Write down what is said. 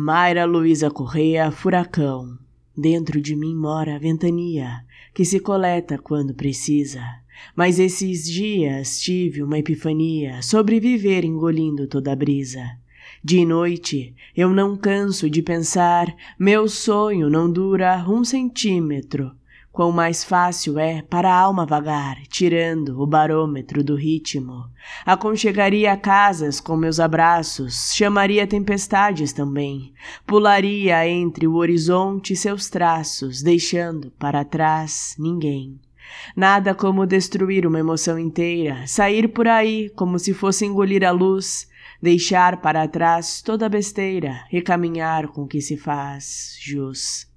Mayra Luísa Correia Furacão. Dentro de mim mora a ventania, que se coleta quando precisa. Mas esses dias tive uma epifania sobre viver engolindo toda a brisa. De noite eu não canso de pensar, meu sonho não dura um centímetro. Quão mais fácil é para a alma vagar, tirando o barômetro do ritmo. Aconchegaria casas com meus abraços, chamaria tempestades também. Pularia entre o horizonte e seus traços, deixando para trás ninguém. Nada como destruir uma emoção inteira, sair por aí como se fosse engolir a luz, deixar para trás toda besteira, recaminhar com o que se faz jus.